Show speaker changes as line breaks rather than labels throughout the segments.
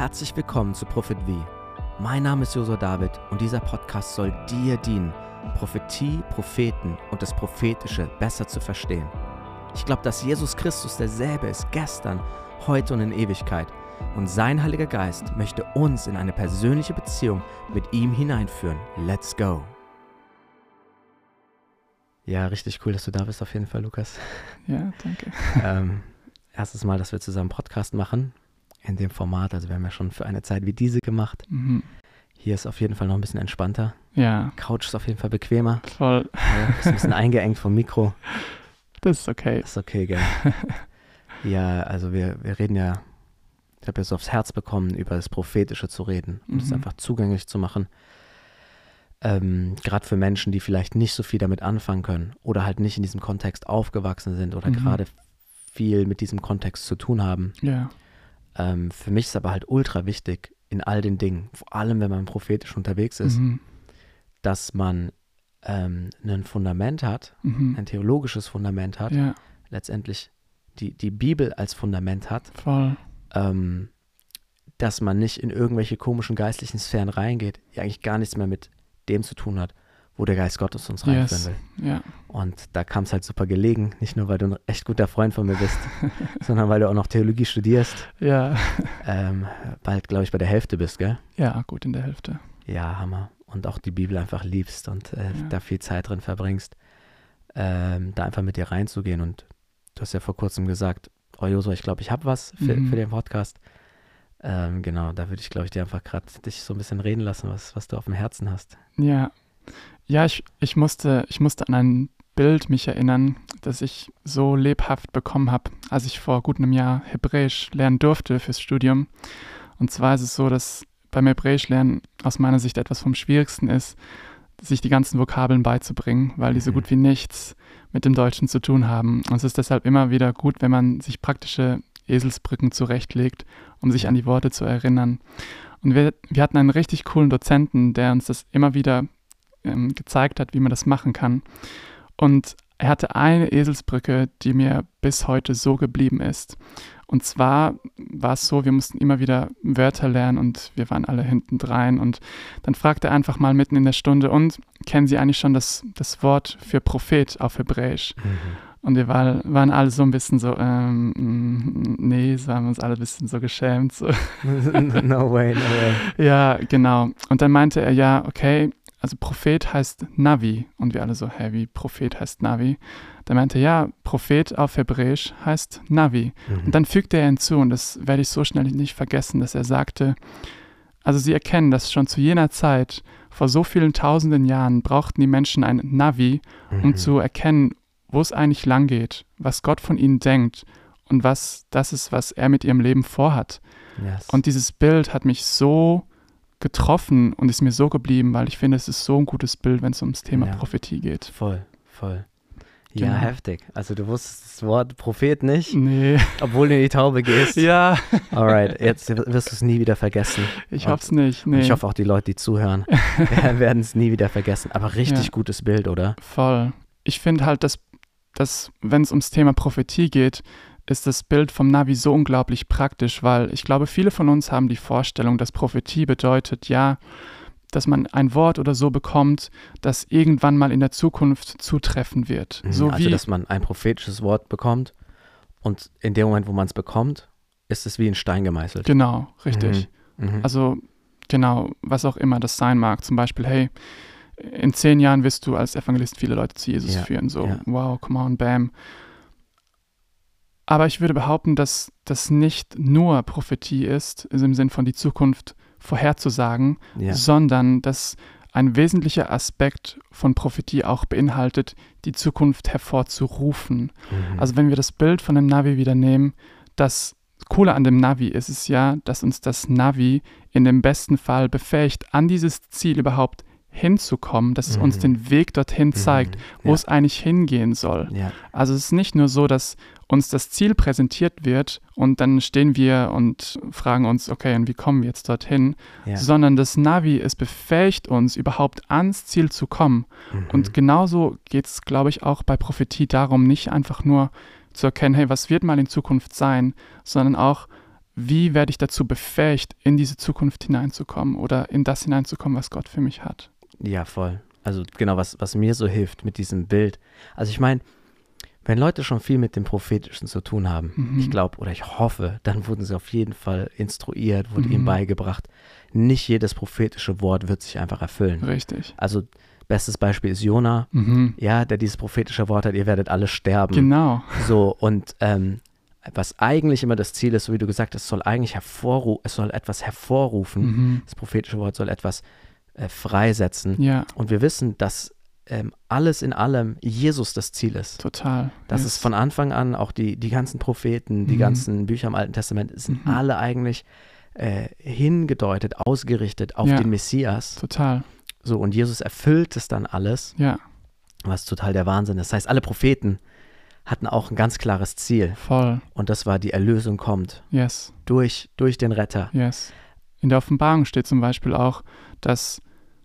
Herzlich willkommen zu Prophet V. Mein Name ist Josua David und dieser Podcast soll dir dienen, Prophetie, Propheten und das Prophetische besser zu verstehen. Ich glaube, dass Jesus Christus derselbe ist gestern, heute und in Ewigkeit. Und sein Heiliger Geist möchte uns in eine persönliche Beziehung mit ihm hineinführen. Let's go! Ja, richtig cool, dass du da bist, auf jeden Fall, Lukas.
Ja, danke.
ähm, erstes Mal, dass wir zusammen Podcast machen in dem Format. Also wir haben ja schon für eine Zeit wie diese gemacht.
Mhm.
Hier ist auf jeden Fall noch ein bisschen entspannter.
Ja,
Couch ist auf jeden Fall bequemer.
voll.
Ja, ist ein bisschen eingeengt vom Mikro.
Das ist okay.
Ist okay, gell? Ja, also wir, wir reden ja, ich habe jetzt aufs Herz bekommen, über das Prophetische zu reden und es
Mhm.
einfach zugänglich zu machen. Ähm, Gerade für Menschen, die vielleicht nicht so viel damit anfangen können oder halt nicht in diesem Kontext aufgewachsen sind oder
Mhm.
gerade viel mit diesem Kontext zu tun haben.
Ja,
Ähm, für mich ist aber halt ultra wichtig in all den Dingen, vor allem wenn man prophetisch unterwegs ist,
mhm.
dass man ähm, ein Fundament hat,
Mhm.
ein theologisches Fundament hat,
Ja,
letztendlich die, die Bibel als Fundament hat,
voll.
ähm, dass man nicht in irgendwelche komischen geistlichen Sphären reingeht, die eigentlich gar nichts mehr mit dem zu tun hat, wo der Geist Gottes uns reinführen
Yes.
will.
Ja,
Und da kam es halt super gelegen, nicht nur, weil du ein echt guter Freund von mir bist, sondern weil du auch noch Theologie studierst,
ja.
ähm, bald, glaube ich, bei der Hälfte bist, gell?
Ja, gut in der Hälfte.
Ja, Hammer. Und auch die Bibel einfach liebst und äh,
Ja.
da viel Zeit drin verbringst, ähm, da einfach mit dir reinzugehen. Und du hast ja vor kurzem gesagt, oh Joso, ich glaube, ich habe was für,
Mhm.
für den Podcast. Ähm, genau, da würde ich, glaube ich, dir einfach gerade dich so ein bisschen reden lassen, was, was du auf dem Herzen hast.
Ja. Ja, ich, ich, musste, ich musste an ein Bild mich erinnern, das ich so lebhaft bekommen habe, als ich vor gut einem Jahr Hebräisch lernen durfte fürs Studium. Und zwar ist es so, dass beim Hebräisch lernen aus meiner Sicht etwas vom Schwierigsten ist, sich die ganzen Vokabeln beizubringen, weil die so
Mhm.
gut wie nichts mit dem Deutschen zu tun haben. Und es ist deshalb immer wieder gut, wenn man sich praktische Eselsbrücken zurechtlegt, um sich an die Worte zu erinnern. Und wir, wir hatten einen richtig coolen Dozenten, der uns das immer wieder ähm, gezeigt hat, wie man das machen kann. Und er hatte eine Eselsbrücke, die mir bis heute so geblieben ist. Und zwar war es so, wir mussten immer wieder Wörter lernen und wir waren alle hinten drein. Und dann fragte er einfach mal mitten in der Stunde, und kennen Sie eigentlich schon das, das Wort für Prophet auf Hebräisch? Und wir war, waren alle so ein bisschen so, ähm, nee, so haben wir uns alle ein bisschen so geschämt. So.
no way, no way.
Ja, genau. Und dann meinte er, ja, okay, also Prophet heißt Navi. Und wir alle so, hä, wie Prophet heißt Navi? Dann meinte er, ja, Prophet auf Hebräisch heißt Navi.
Mhm.
Und dann fügte er hinzu, und das werde ich so schnell nicht vergessen, dass er sagte, also sie erkennen, dass schon zu jener Zeit, vor so vielen tausenden Jahren, brauchten die Menschen ein Navi, um
Mhm.
zu erkennen, wo es eigentlich lang geht, was Gott von ihnen denkt und was das ist, was er mit ihrem Leben vorhat.
Yes.
Und dieses Bild hat mich so getroffen und ist mir so geblieben, weil ich finde, es ist so ein gutes Bild, wenn es ums Thema
Ja.
Prophetie geht.
voll, voll. Ja,
Genau.
heftig. Also du wusstest das Wort Prophet nicht,
Nee.
obwohl du in die Taube gehst.
Ja,
Alright, jetzt wirst du es nie wieder vergessen.
ich hoffe es nicht. Nee.
ich hoffe auch die Leute, die zuhören, werden es nie wieder vergessen. Aber richtig
Ja.
gutes Bild, oder?
Voll. Ich finde halt, dass, dass wenn es ums Thema Prophetie geht, ist das Bild vom Navi so unglaublich praktisch, weil ich glaube, viele von uns haben die Vorstellung, dass Prophetie bedeutet, ja, dass man ein Wort oder so bekommt, das irgendwann mal in der Zukunft zutreffen wird.
Mhm,
So
also,
wie
dass man ein prophetisches Wort bekommt und in dem Moment, wo man es bekommt, ist es wie in Stein gemeißelt.
Genau, richtig.
Mhm.
Also genau, was auch immer das sein mag. Zum Beispiel, hey, in zehn Jahren wirst du als Evangelist viele Leute zu Jesus
Ja,
führen. So,
ja.
wow, come on, bam. Aber ich würde behaupten, dass das nicht nur Prophetie ist, also im Sinn von die Zukunft vorherzusagen,
ja.
sondern dass ein wesentlicher Aspekt von Prophetie auch beinhaltet, die Zukunft hervorzurufen.
Mhm.
Also wenn wir das Bild von dem Navi wieder nehmen, das Coole an dem Navi ist es ja, dass uns das Navi in dem besten Fall befähigt, an dieses Ziel überhaupt hinzukommen, dass es uns
Mhm.
den Weg dorthin zeigt,
Mhm.
wo
ja.
es eigentlich hingehen soll.
Ja,
Also es ist nicht nur so, dass uns das Ziel präsentiert wird und dann stehen wir und fragen uns, okay, und wie kommen wir jetzt dorthin,
ja.
sondern das Navi, es befähigt uns überhaupt ans Ziel zu kommen.
Mhm.
Und genauso geht es, glaube ich, auch bei Prophetie darum, nicht einfach nur zu erkennen, hey, was wird mal in Zukunft sein, sondern auch, wie werde ich dazu befähigt, in diese Zukunft hineinzukommen oder in das hineinzukommen, was Gott für mich hat.
Ja, voll. Also genau, was, was mir so hilft mit diesem Bild. Also ich meine, wenn Leute schon viel mit dem Prophetischen zu tun haben,
Mhm.
ich glaube oder ich hoffe, dann wurden sie auf jeden Fall instruiert, wurde ihnen
Mhm.
beigebracht. Nicht jedes prophetische Wort wird sich einfach erfüllen.
Richtig.
Also bestes Beispiel ist Jona,
Mhm.
ja, der dieses prophetische Wort hat, ihr werdet alle sterben.
Genau.
So, und ähm, was eigentlich immer das Ziel ist, so wie du gesagt hast, soll eigentlich hervorrufen, es soll etwas hervorrufen.
Mhm.
Das prophetische Wort soll etwas äh, freisetzen.
Ja,
Und wir wissen, dass ähm, alles in allem Jesus das Ziel ist.
total.
Das
Yes.
ist von Anfang an auch die, die ganzen Propheten, die
Mhm.
ganzen Bücher im Alten Testament sind
Mhm.
alle eigentlich äh, hingedeutet, ausgerichtet auf
Ja.
den Messias.
Total.
So, und Jesus erfüllt es dann alles,
Ja,
was total der Wahnsinn ist. Das heißt, alle Propheten hatten auch ein ganz klares Ziel.
voll.
Und das war, die Erlösung kommt
Yes.
durch, durch den Retter.
Yes. In der Offenbarung steht zum Beispiel auch, dass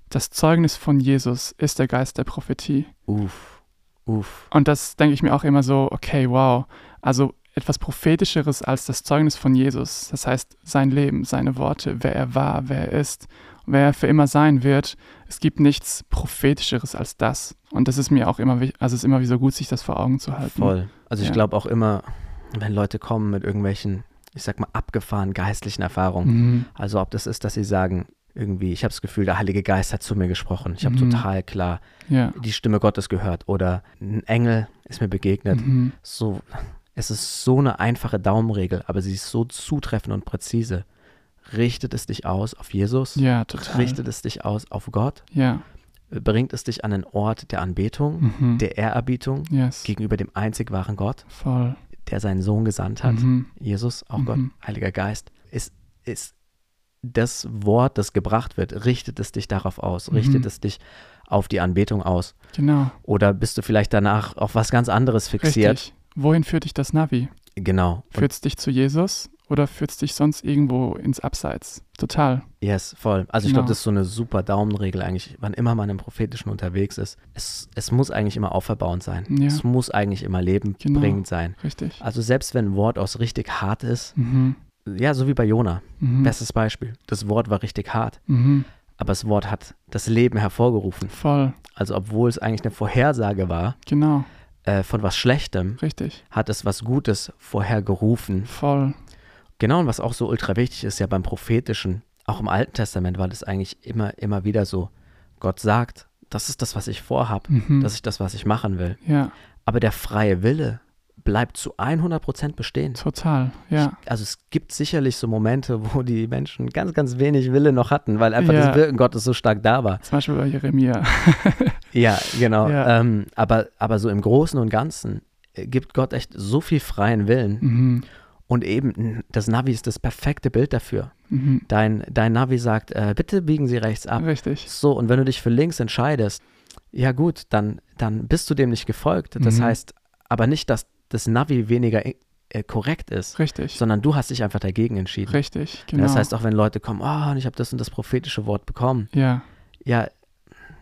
das Zeugnis von Jesus ist der Geist der Prophetie.
Uff, uff.
Und das denke ich mir auch immer so, okay, wow. Also etwas Prophetischeres als das Zeugnis von Jesus. Das heißt, sein Leben, seine Worte, wer er war, wer er ist, wer er für immer sein wird. Es gibt nichts Prophetischeres als das. Und das ist mir auch immer, also es ist immer wieder gut, sich das vor Augen zu halten.
Voll. Also ich
Ja.
glaube auch immer, wenn Leute kommen mit irgendwelchen, ich sag mal, abgefahren geistlichen Erfahrungen,
Mhm.
also ob das ist, dass sie sagen, irgendwie, ich habe das Gefühl, der Heilige Geist hat zu mir gesprochen. Ich habe
Mhm.
total klar
Ja.
die Stimme Gottes gehört oder ein Engel ist mir begegnet.
Mhm.
So, es ist so eine einfache Daumenregel, aber sie ist so zutreffend und präzise. Richtet es dich aus auf Jesus?
Ja, total.
Richtet es dich aus auf Gott?
Ja.
Bringt es dich an einen Ort der Anbetung,
Mhm.
der Ehrerbietung
yes.
gegenüber dem einzig wahren Gott,
Voll.
Der seinen Sohn gesandt hat?
Mhm.
Jesus, auch
Mhm.
Gott, Heiliger Geist, ist, ist das Wort, das gebracht wird, richtet es dich darauf aus,
Mhm.
richtet es dich auf die Anbetung aus.
Genau.
Oder bist du vielleicht danach auf was ganz anderes fixiert?
Richtig. Wohin führt dich das Navi?
Genau.
Führt es dich zu Jesus oder führt es dich sonst irgendwo ins Abseits? Total.
yes, voll. Also ich
Genau.
glaube, das ist so eine super Daumenregel eigentlich, wann immer man im Prophetischen unterwegs ist. Es, es muss eigentlich immer auferbauend sein.
Ja.
Es muss eigentlich immer
Genau.
lebenbringend sein.
Richtig.
Also selbst wenn ein Wort aus richtig hart ist,
Mhm.
ja, so wie bei Jona,
Mhm.
bestes Beispiel. Das Wort war richtig hart,
Mhm.
aber das Wort hat das Leben hervorgerufen.
Voll.
Also obwohl es eigentlich eine Vorhersage war
Genau.
äh, von was Schlechtem,
Richtig.
hat es was Gutes vorhergerufen.
Voll.
Genau, und was auch so ultra wichtig ist, ja beim Prophetischen, auch im Alten Testament war das eigentlich immer, immer wieder so. Gott sagt, das ist das, was ich vorhab,
Mhm.
das ist das, was ich machen will.
ja,
Aber der freie Wille bleibt zu 100% bestehen.
total. Ja.
Also es gibt sicherlich so Momente, wo die Menschen ganz, ganz wenig Wille noch hatten, weil einfach
Ja.
das Wirken Gottes so stark da war.
Zum Beispiel bei Jeremia.
Ja, genau.
Ja.
Ähm, aber, aber so im Großen und Ganzen äh, gibt Gott echt so viel freien Willen.
mhm.
Und eben, das Navi ist das perfekte Bild dafür.
Mhm.
Dein, dein Navi sagt, äh, bitte biegen Sie rechts ab.
Richtig.
So, und wenn du dich für links entscheidest, ja gut, dann, dann bist du dem nicht gefolgt. Das
Mhm.
heißt aber nicht, dass das Navi weniger äh, korrekt ist,
Richtig.
sondern du hast dich einfach dagegen entschieden.
Richtig. Genau.
Das heißt, auch wenn Leute kommen, oh, und ich habe das und das prophetische Wort bekommen,
ja.
ja,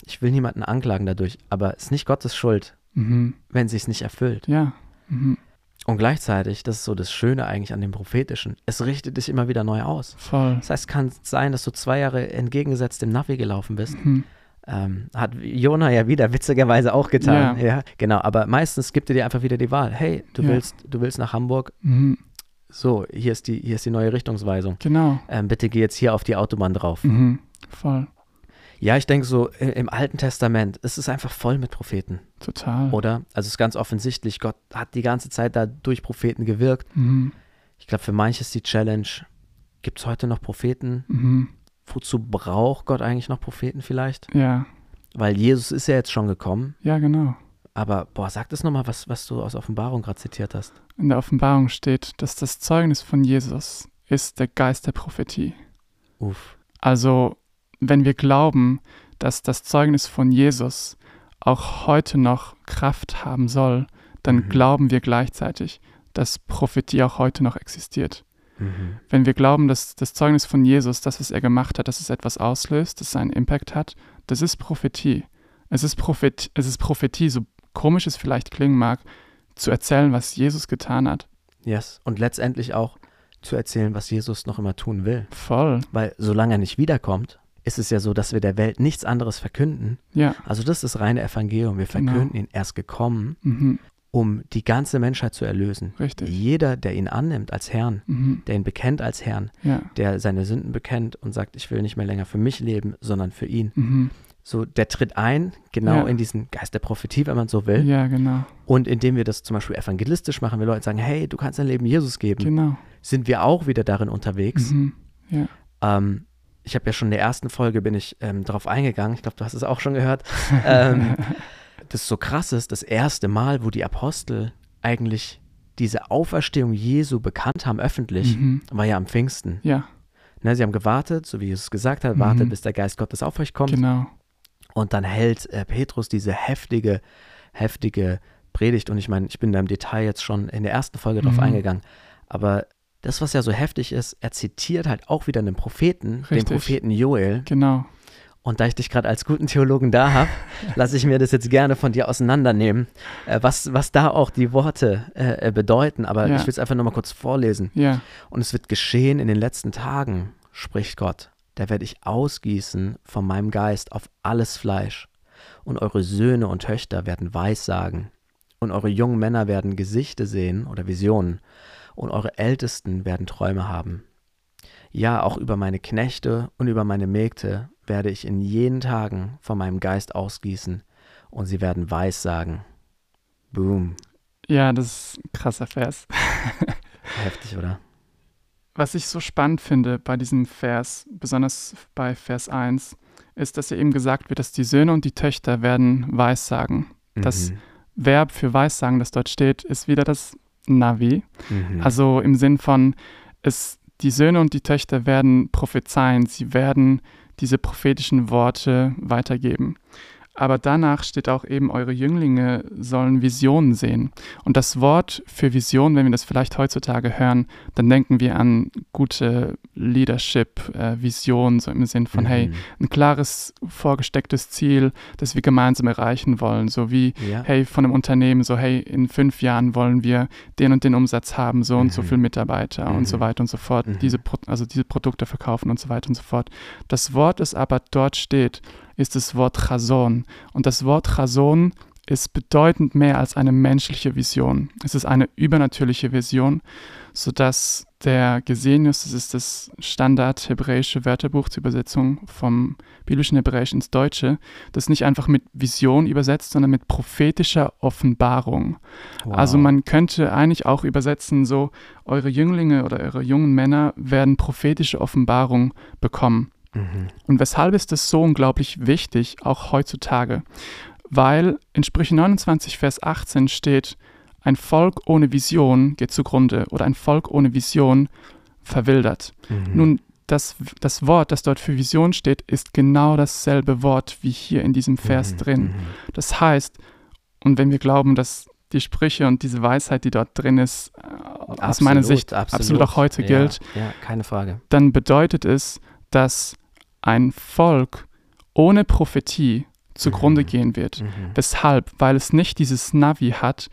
ich will niemanden anklagen dadurch, aber es ist nicht Gottes Schuld,
Mhm.
wenn sie es nicht erfüllt.
Ja. Mhm.
Und gleichzeitig, das ist so das Schöne eigentlich an dem Prophetischen, es richtet dich immer wieder neu aus.
Voll.
Das heißt, es kann sein, dass du zwei Jahre entgegengesetzt dem Navi gelaufen bist.
Mhm.
Ähm, hat Jona ja wieder witzigerweise auch getan.
Ja.
Ja. genau. Aber meistens gibt er dir einfach wieder die Wahl. Hey, du
Ja.
willst, du willst nach Hamburg.
Mhm.
So, hier ist die, hier ist die neue Richtungsweisung.
Genau.
Ähm, bitte geh jetzt hier auf die Autobahn drauf.
Mhm. Voll.
Ja, ich denke so, äh, im Alten Testament ist es einfach voll mit Propheten,
Total.
oder? Also es ist ganz offensichtlich, Gott hat die ganze Zeit da durch Propheten gewirkt.
Mhm.
Ich glaube, für manche ist die Challenge, gibt es heute noch Propheten?
Mhm.
Wozu braucht Gott eigentlich noch Propheten vielleicht?
Ja.
Weil Jesus ist ja jetzt schon gekommen.
Ja, genau.
Aber, boah, sag das nochmal, was, was du aus Offenbarung gerade zitiert hast.
In der Offenbarung steht, dass das Zeugnis von Jesus ist der Geist der Prophetie.
Uff.
Also, wenn wir glauben, dass das Zeugnis von Jesus auch heute noch Kraft haben soll, dann
Mhm.
glauben wir gleichzeitig, dass Prophetie auch heute noch existiert.
Mhm.
Wenn wir glauben, dass das Zeugnis von Jesus, das, was er gemacht hat, dass es etwas auslöst, dass es einen Impact hat, das ist Prophetie. Es ist, Prophet, es ist Prophetie, so komisch es vielleicht klingen mag, zu erzählen, was Jesus getan hat.
Yes. Und letztendlich auch zu erzählen, was Jesus noch immer tun will.
Voll.
Weil solange er nicht wiederkommt, ist es ja so, dass wir der Welt nichts anderes verkünden.
Ja.
Also das ist das reine Evangelium. Wir
Genau.
verkünden ihn erst gekommen,
Mhm.
um die ganze Menschheit zu erlösen.
Richtig.
Jeder, der ihn annimmt als Herrn,
Mhm.
der ihn bekennt als Herrn,
Ja.
der seine Sünden bekennt und sagt, ich will nicht mehr länger für mich leben, sondern für ihn.
Mhm.
So, der tritt ein, genau
Ja.
in diesen Geist der Prophetie, wenn man so will.
Ja, genau.
Und indem wir das zum Beispiel evangelistisch machen, wir Leuten sagen, hey, du kannst dein Leben Jesus geben,
Genau.
sind wir auch wieder darin unterwegs.
Mhm. Ja.
Ähm, ich habe ja schon in der ersten Folge bin ich ähm, darauf eingegangen. Ich glaube, du hast es auch schon gehört. ähm, das so krass ist, das erste Mal, wo die Apostel eigentlich diese Auferstehung Jesu bekannt haben öffentlich,
Mhm.
war ja am Pfingsten.
Ja,
Ne, sie haben gewartet, so wie Jesus gesagt hat,
Mhm.
wartet, bis der Geist Gottes auf euch kommt.
genau.
Und dann hält äh, Petrus diese heftige, heftige Predigt. Und ich meine, ich bin da im Detail jetzt schon in der ersten Folge drauf
Mhm.
eingegangen. Aber das, was ja so heftig ist, er zitiert halt auch wieder einen Propheten, den
Richtig.
Propheten Joel.
Genau.
Und da ich dich gerade als guten Theologen da habe, lasse ich mir das jetzt gerne von dir auseinandernehmen, äh, was, was da auch die Worte äh, äh, bedeuten. Aber
Ja.
ich will es einfach nochmal kurz vorlesen.
Ja.
Und es wird geschehen in den letzten Tagen, spricht Gott. Da werde ich ausgießen von meinem Geist auf alles Fleisch. Und eure Söhne und Töchter werden Weissagen. Und eure jungen Männer werden Gesichte sehen oder Visionen. Und eure Ältesten werden Träume haben. Ja, auch über meine Knechte und über meine Mägde werde ich in jenen Tagen von meinem Geist ausgießen. Und sie werden Weissagen. Boom.
Ja, das ist ein krasser Vers.
Heftig, oder?
Was ich so spannend finde bei diesem Vers, besonders bei Vers 1, ist, dass ja eben gesagt wird, dass die Söhne und die Töchter werden Weissagen. Das
Mhm.
Verb für Weissagen, das dort steht, ist wieder das Navi.
Mhm.
Also im Sinn von, es, die Söhne und die Töchter werden prophezeien, sie werden diese prophetischen Worte weitergeben. Aber danach steht auch eben, eure Jünglinge sollen Visionen sehen. Und das Wort für Vision, wenn wir das vielleicht heutzutage hören, dann denken wir an gute Leadership, äh, so im Sinn von, hey,
Mhm.
ein klares, vorgestecktes Ziel, das wir gemeinsam erreichen wollen. So wie,
Ja.
hey, von einem Unternehmen, so, hey, in fünf Jahren wollen wir den und den Umsatz haben, so und so
Mhm.
viele Mitarbeiter und so
Mhm.
weiter und so fort,
Mhm.
diese, Pro also diese Produkte verkaufen und so weiter und so fort. Das Wort, das aber dort steht, ist das Wort Chason. Und das Wort Chason ist bedeutend mehr als eine menschliche Vision. Es ist eine übernatürliche Vision, sodass der Gesenius, das ist das Standard hebräische Wörterbuch zur Übersetzung vom biblischen Hebräisch ins Deutsche, das nicht einfach mit Vision übersetzt, sondern mit prophetischer Offenbarung.
Wow.
Also man könnte eigentlich auch übersetzen, so eure Jünglinge oder eure jungen Männer werden prophetische Offenbarung bekommen.
Mhm.
Und weshalb ist das so unglaublich wichtig, auch heutzutage? Weil in Sprüche 29, Vers 18 steht, ein Volk ohne Vision geht zugrunde oder ein Volk ohne Vision verwildert.
Mhm.
Nun, das, das Wort, das dort für Vision steht, ist genau dasselbe Wort wie hier in diesem Vers
Mhm.
drin.
Mhm.
Das heißt, und wenn wir glauben, dass die Sprüche und diese Weisheit, die dort drin ist, äh, aus meiner
Absolut,
Sicht absolut, auch heute
ja,
gilt,
Ja, keine Frage.
dann bedeutet es, dass ein Volk ohne Prophetie zugrunde
Mhm.
gehen wird.
Mhm.
Weshalb? Weil es nicht dieses Navi hat,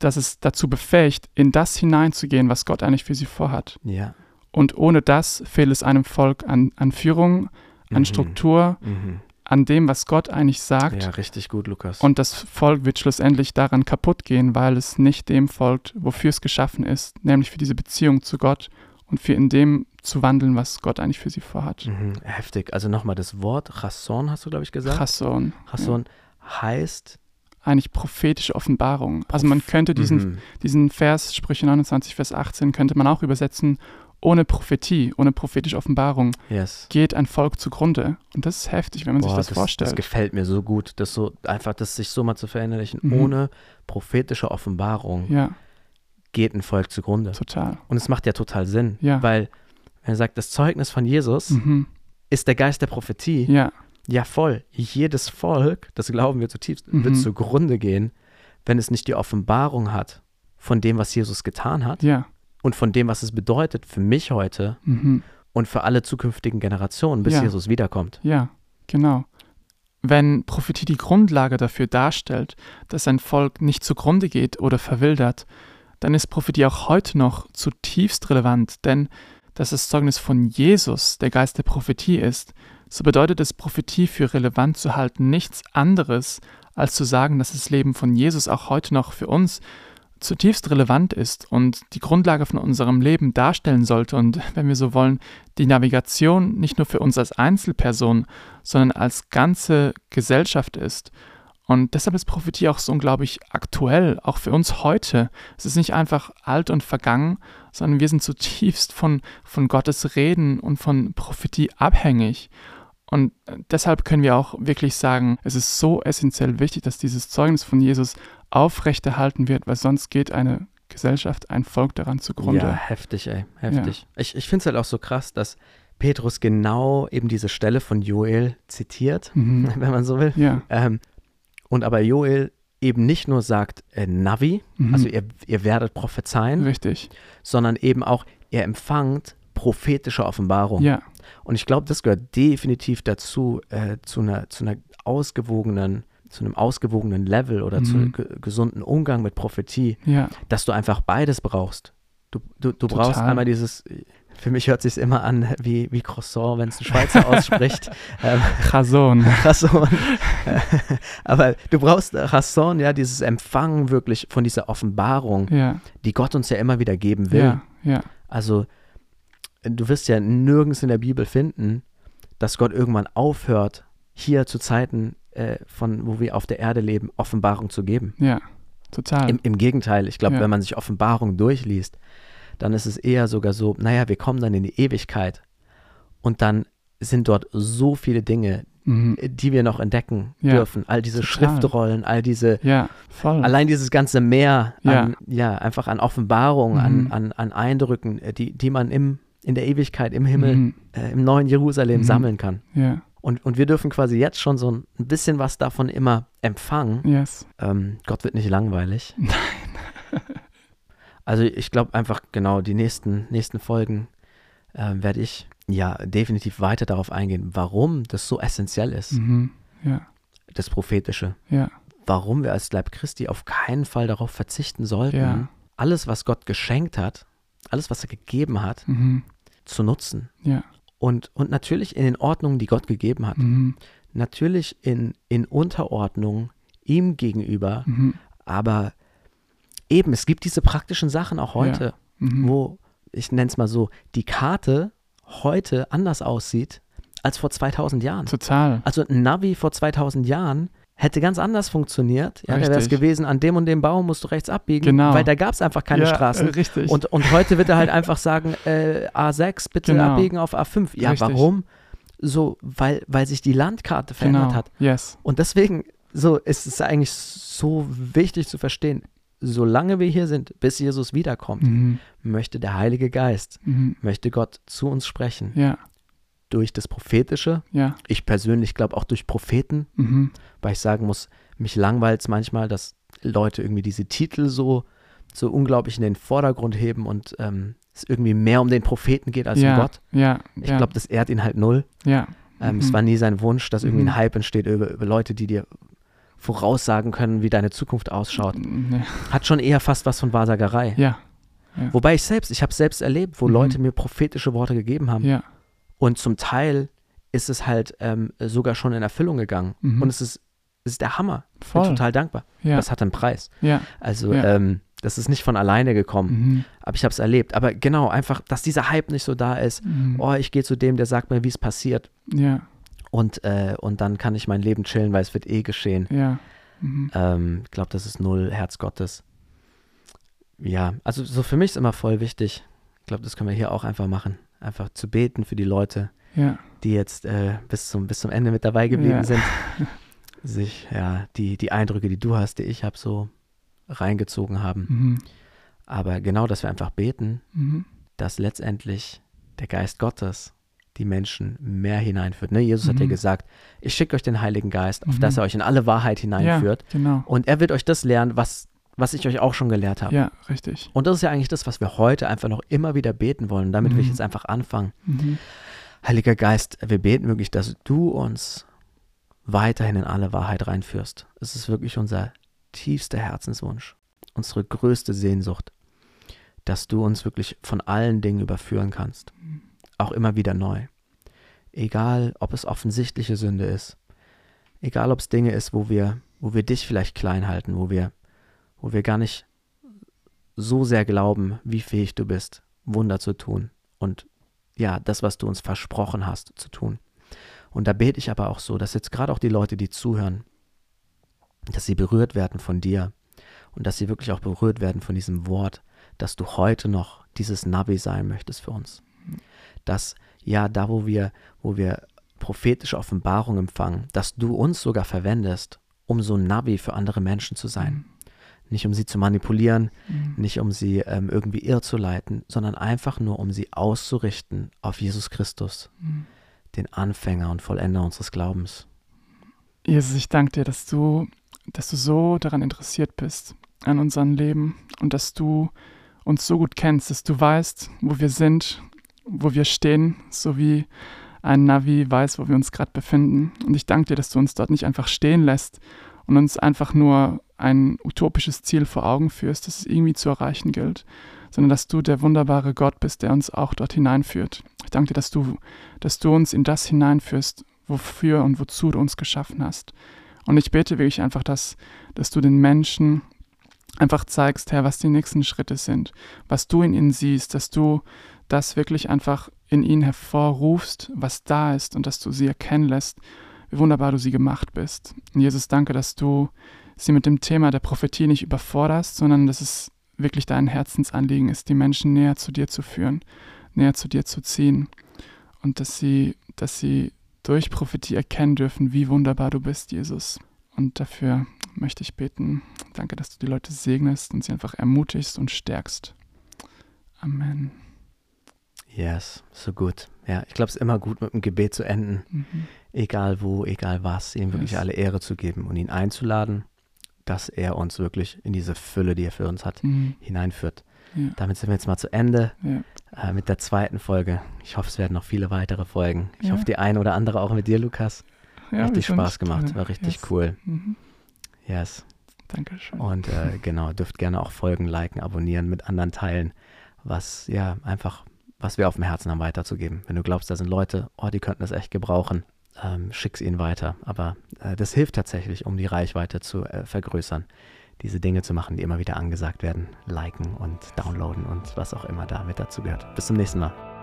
das es dazu befähigt, in das hineinzugehen, was Gott eigentlich für sie vorhat.
Ja.
Und ohne das fehlt es einem Volk an, an Führung, an
Mhm.
Struktur,
Mhm.
an dem, was Gott eigentlich sagt.
Ja, richtig gut, Lukas.
Und das Volk wird schlussendlich daran kaputt gehen, weil es nicht dem folgt, wofür es geschaffen ist, nämlich für diese Beziehung zu Gott und für in dem zu wandeln, was Gott eigentlich für sie vorhat.
mhm. Heftig. Also nochmal das Wort Chasson hast du, glaube ich, gesagt.
Chasson.
Chasson heißt.
Eigentlich prophetische Offenbarung. Also man könnte diesen,
Mhm.
diesen Vers, Sprüche 29, Vers 18, könnte man auch übersetzen, ohne Prophetie, ohne prophetische Offenbarung
Yes.
geht ein Volk zugrunde. Und das ist heftig, wenn man sich
Boah,
das,
das,
vorstellt.
das gefällt mir so gut, das so einfach, das sich so mal zu verinnerlichen.
Mhm.
Ohne prophetische Offenbarung
ja,
geht ein Volk zugrunde.
total.
Und es macht ja total Sinn,
Ja.
weil wenn er sagt, das Zeugnis von Jesus
Mhm.
ist der Geist der Prophetie.
Ja,
Ja, voll. Jedes Volk, das glauben wir zutiefst,
Mhm.
wird zugrunde gehen, wenn es nicht die Offenbarung hat von dem, was Jesus getan hat
ja.
und von dem, was es bedeutet für mich heute
Mhm.
und für alle zukünftigen Generationen, bis
Ja.
Jesus wiederkommt.
Ja, genau. Wenn Prophetie die Grundlage dafür darstellt, dass ein Volk nicht zugrunde geht oder verwildert, dann ist Prophetie auch heute noch zutiefst relevant, denn dass das Zeugnis von Jesus der Geist der Prophetie ist, so bedeutet es, Prophetie für relevant zu halten, nichts anderes, als zu sagen, dass das Leben von Jesus auch heute noch für uns zutiefst relevant ist und die Grundlage von unserem Leben darstellen sollte und, wenn wir so wollen, die Navigation nicht nur für uns als Einzelperson, sondern als ganze Gesellschaft ist. Und deshalb ist Prophetie auch so unglaublich aktuell, auch für uns heute. Es ist nicht einfach alt und vergangen, sondern wir sind zutiefst von, von Gottes Reden und von Prophetie abhängig. Und deshalb können wir auch wirklich sagen, es ist so essentiell wichtig, dass dieses Zeugnis von Jesus aufrechterhalten wird, weil sonst geht eine Gesellschaft, ein Volk daran zugrunde.
Ja, heftig, ey, heftig. Ja. Ich, ich finde es halt auch so krass, dass Petrus genau eben diese Stelle von Joel zitiert, mhm. wenn man so will.
Ja.
Ähm, und aber Joel eben nicht nur sagt äh, Navi, mhm. also ihr, ihr werdet prophezeien,
Richtig.
sondern eben auch, ihr empfangt prophetische Offenbarung.
Ja.
Und ich glaube, das gehört definitiv dazu, äh, zu, einer, zu einer ausgewogenen zu einem ausgewogenen Level oder mhm. zu einem gesunden Umgang mit Prophetie,
ja.
dass du einfach beides brauchst. Du, du, du brauchst einmal dieses, für mich hört sich immer an wie, wie Croissant, wenn es ein Schweizer ausspricht.
ähm, Chasson.
Chasson. Aber du brauchst Chasson, ja, dieses Empfangen wirklich von dieser Offenbarung,
ja.
die Gott uns ja immer wieder geben will.
Ja, ja.
Also du wirst ja nirgends in der Bibel finden, dass Gott irgendwann aufhört, hier zu Zeiten äh, von wo wir auf der Erde leben, Offenbarung zu geben.
Ja, total.
Im, im Gegenteil, ich glaube, ja. wenn man sich Offenbarung durchliest, dann ist es eher sogar so, naja, wir kommen dann in die Ewigkeit und dann sind dort so viele Dinge, mhm. die wir noch entdecken ja, dürfen. All diese total. Schriftrollen, all diese,
ja,
allein dieses ganze Meer an, ja, einfach an Offenbarung, mhm. an, an, an Eindrücken, äh, die, die man im, in der Ewigkeit, im Himmel, mhm. äh, im neuen Jerusalem mhm. sammeln kann.
Ja.
Und, und wir dürfen quasi jetzt schon so ein bisschen was davon immer empfangen.
Yes.
Ähm, Gott wird nicht langweilig.
Nein.
also ich glaube einfach genau, die nächsten, nächsten Folgen äh, werde ich ja definitiv weiter darauf eingehen, warum das so essentiell ist.
Mhm. Ja.
Das Prophetische.
Ja.
Warum wir als Leib Christi auf keinen Fall darauf verzichten sollten,
ja.
alles, was Gott geschenkt hat, alles, was er gegeben hat,
mhm.
zu nutzen.
Ja.
Und, und natürlich in den Ordnungen, die Gott gegeben hat.
Mhm.
Natürlich in, in Unterordnung ihm gegenüber.
Mhm.
Aber eben, es gibt diese praktischen Sachen auch heute,
ja. mhm.
wo, ich nenne es mal so, die Karte heute anders aussieht als vor 2000 Jahren.
Total.
Also ein Navi vor 2000 Jahren hätte ganz anders funktioniert. Ja, da wäre es gewesen, an dem und dem Baum musst du rechts abbiegen,
genau.
weil da gab es einfach keine
ja,
Straßen.
Richtig.
Und, und heute wird er halt einfach sagen, äh, A6, bitte
Genau.
abbiegen auf A5. Ja,
Richtig.
warum? So, weil, weil sich die Landkarte verändert
genau.
hat.
Yes.
Und deswegen so ist es eigentlich so wichtig zu verstehen, solange wir hier sind, bis Jesus wiederkommt,
Mhm.
möchte der Heilige Geist,
Mhm.
möchte Gott zu uns sprechen.
Ja.
Durch das Prophetische.
Ja.
Ich persönlich glaube auch durch Propheten,
Mhm.
weil ich sagen muss, mich langweilt es manchmal, dass Leute irgendwie diese Titel so, so unglaublich in den Vordergrund heben und ähm, es irgendwie mehr um den Propheten geht als
ja.
um Gott. Ich glaube, das ehrt ihn halt null. Ähm,
Mhm.
Es war nie sein Wunsch, dass irgendwie
Mhm.
ein Hype entsteht über, über Leute, die dir voraussagen können, wie deine Zukunft ausschaut.
Ja.
Hat schon eher fast was von Wahrsagerei.
Ja.
Wobei ich selbst, ich habe es selbst erlebt, wo
Mhm.
Leute mir prophetische Worte gegeben haben.
Ja.
Und zum Teil ist es halt ähm, sogar schon in Erfüllung gegangen.
Mhm.
Und es ist, es ist der Hammer.
Voll.
bin total dankbar.
Ja.
Das hat einen Preis.
Ja.
Also
Ja.
ähm, das ist nicht von alleine gekommen,
Mhm.
aber ich habe es erlebt. Aber genau, einfach, dass dieser Hype nicht so da ist.
Mhm.
Oh, ich gehe zu dem, der sagt mir, wie es passiert.
Ja.
Und, äh, und dann kann ich mein Leben chillen, weil es wird eh geschehen.
Ja. Mhm.
Ähm, ich glaube, das ist null Herz Gottes. Ja, also so für mich ist immer voll wichtig. Ich glaube, das können wir hier auch einfach machen. Einfach zu beten für die Leute,
Ja.
die jetzt äh, bis, zum, bis zum Ende mit dabei geblieben
Ja.
sind. Sich, ja, die, die Eindrücke, die du hast, die ich habe, so reingezogen haben.
Mhm.
Aber genau, dass wir einfach beten,
Mhm.
dass letztendlich der Geist Gottes die Menschen mehr hineinführt. Ne? Jesus hat ja
Mhm.
gesagt, ich schicke euch den Heiligen Geist, auf
Mhm.
dass er euch in alle Wahrheit hineinführt.
Ja, genau.
Und er wird euch das lernen, was, was ich euch auch schon gelehrt habe.
Ja, richtig.
Und das ist ja eigentlich das, was wir heute einfach noch immer wieder beten wollen. Und damit will ich
Mhm.
jetzt einfach anfangen.
Mhm.
Heiliger Geist, wir beten wirklich, dass du uns weiterhin in alle Wahrheit reinführst. Es ist wirklich unser tiefster Herzenswunsch, unsere größte Sehnsucht, dass du uns wirklich von allen Dingen überführen kannst. Auch immer wieder neu. Egal, ob es offensichtliche Sünde ist, egal, ob es Dinge ist, wo wir, wo wir dich vielleicht klein halten, wo wir, wo wir gar nicht so sehr glauben, wie fähig du bist, Wunder zu tun und ja, das, was du uns versprochen hast zu tun. Und da bete ich aber auch so, dass jetzt gerade auch die Leute, die zuhören, dass sie berührt werden von dir und dass sie wirklich auch berührt werden von diesem Wort, dass du heute noch dieses Navi sein möchtest für uns. Dass ja, da wo wir, wo wir prophetische Offenbarung empfangen, dass du uns sogar verwendest, um so ein Navi für andere Menschen zu sein. Mhm. Nicht um sie zu manipulieren, mhm. nicht um sie ähm, irgendwie irr zu leiten, sondern einfach nur, um sie auszurichten auf Jesus Christus, mhm. den Anfänger und Vollender unseres Glaubens.
Jesus, ich danke dir, dass du, dass du so daran interessiert bist, an unserem Leben und dass du uns so gut kennst, dass du weißt, wo wir sind, wo wir stehen, so wie ein Navi weiß, wo wir uns gerade befinden. Und ich danke dir, dass du uns dort nicht einfach stehen lässt und uns einfach nur ein utopisches Ziel vor Augen führst, das es irgendwie zu erreichen gilt, sondern dass du der wunderbare Gott bist, der uns auch dort hineinführt. Ich danke dir, dass du, dass du uns in das hineinführst, wofür und wozu du uns geschaffen hast. Und ich bete wirklich einfach, dass, dass du den Menschen einfach zeigst, Herr, was die nächsten Schritte sind, was du in ihnen siehst, dass du das wirklich einfach in ihnen hervorrufst, was da ist und dass du sie erkennen lässt, wie wunderbar du sie gemacht bist. Und Jesus, danke, dass du sie mit dem Thema der Prophetie nicht überforderst, sondern dass es wirklich dein Herzensanliegen ist, die Menschen näher zu dir zu führen, näher zu dir zu ziehen und dass sie, dass sie durch Prophetie erkennen dürfen, wie wunderbar du bist, Jesus. Und dafür möchte ich beten. Danke, dass du die Leute segnest und sie einfach ermutigst und stärkst. Amen.
Yes, so gut. Ja, ich glaube, es ist immer gut, mit dem Gebet zu enden. Mhm. Egal wo, egal was, ihm wirklich yes. alle Ehre zu geben und ihn einzuladen, dass er uns wirklich in diese Fülle, die er für uns hat, mhm. hineinführt. Ja. Damit sind wir jetzt mal zu Ende ja. äh, mit der zweiten Folge. Ich hoffe, es werden noch viele weitere Folgen. Ich ja. hoffe, die eine oder andere auch mit dir, Lukas. richtig Spaß gemacht, war richtig yes. cool. Mhm. Yes.
Dankeschön.
Und äh, genau, dürft gerne auch folgen, liken, abonnieren, mit anderen teilen, was ja einfach, was wir auf dem Herzen haben weiterzugeben. Wenn du glaubst, da sind Leute, oh, die könnten das echt gebrauchen, ähm, schick's ihnen weiter. Aber äh, das hilft tatsächlich, um die Reichweite zu äh, vergrößern, diese Dinge zu machen, die immer wieder angesagt werden, liken und downloaden und was auch immer da mit dazu gehört. Bis zum nächsten Mal.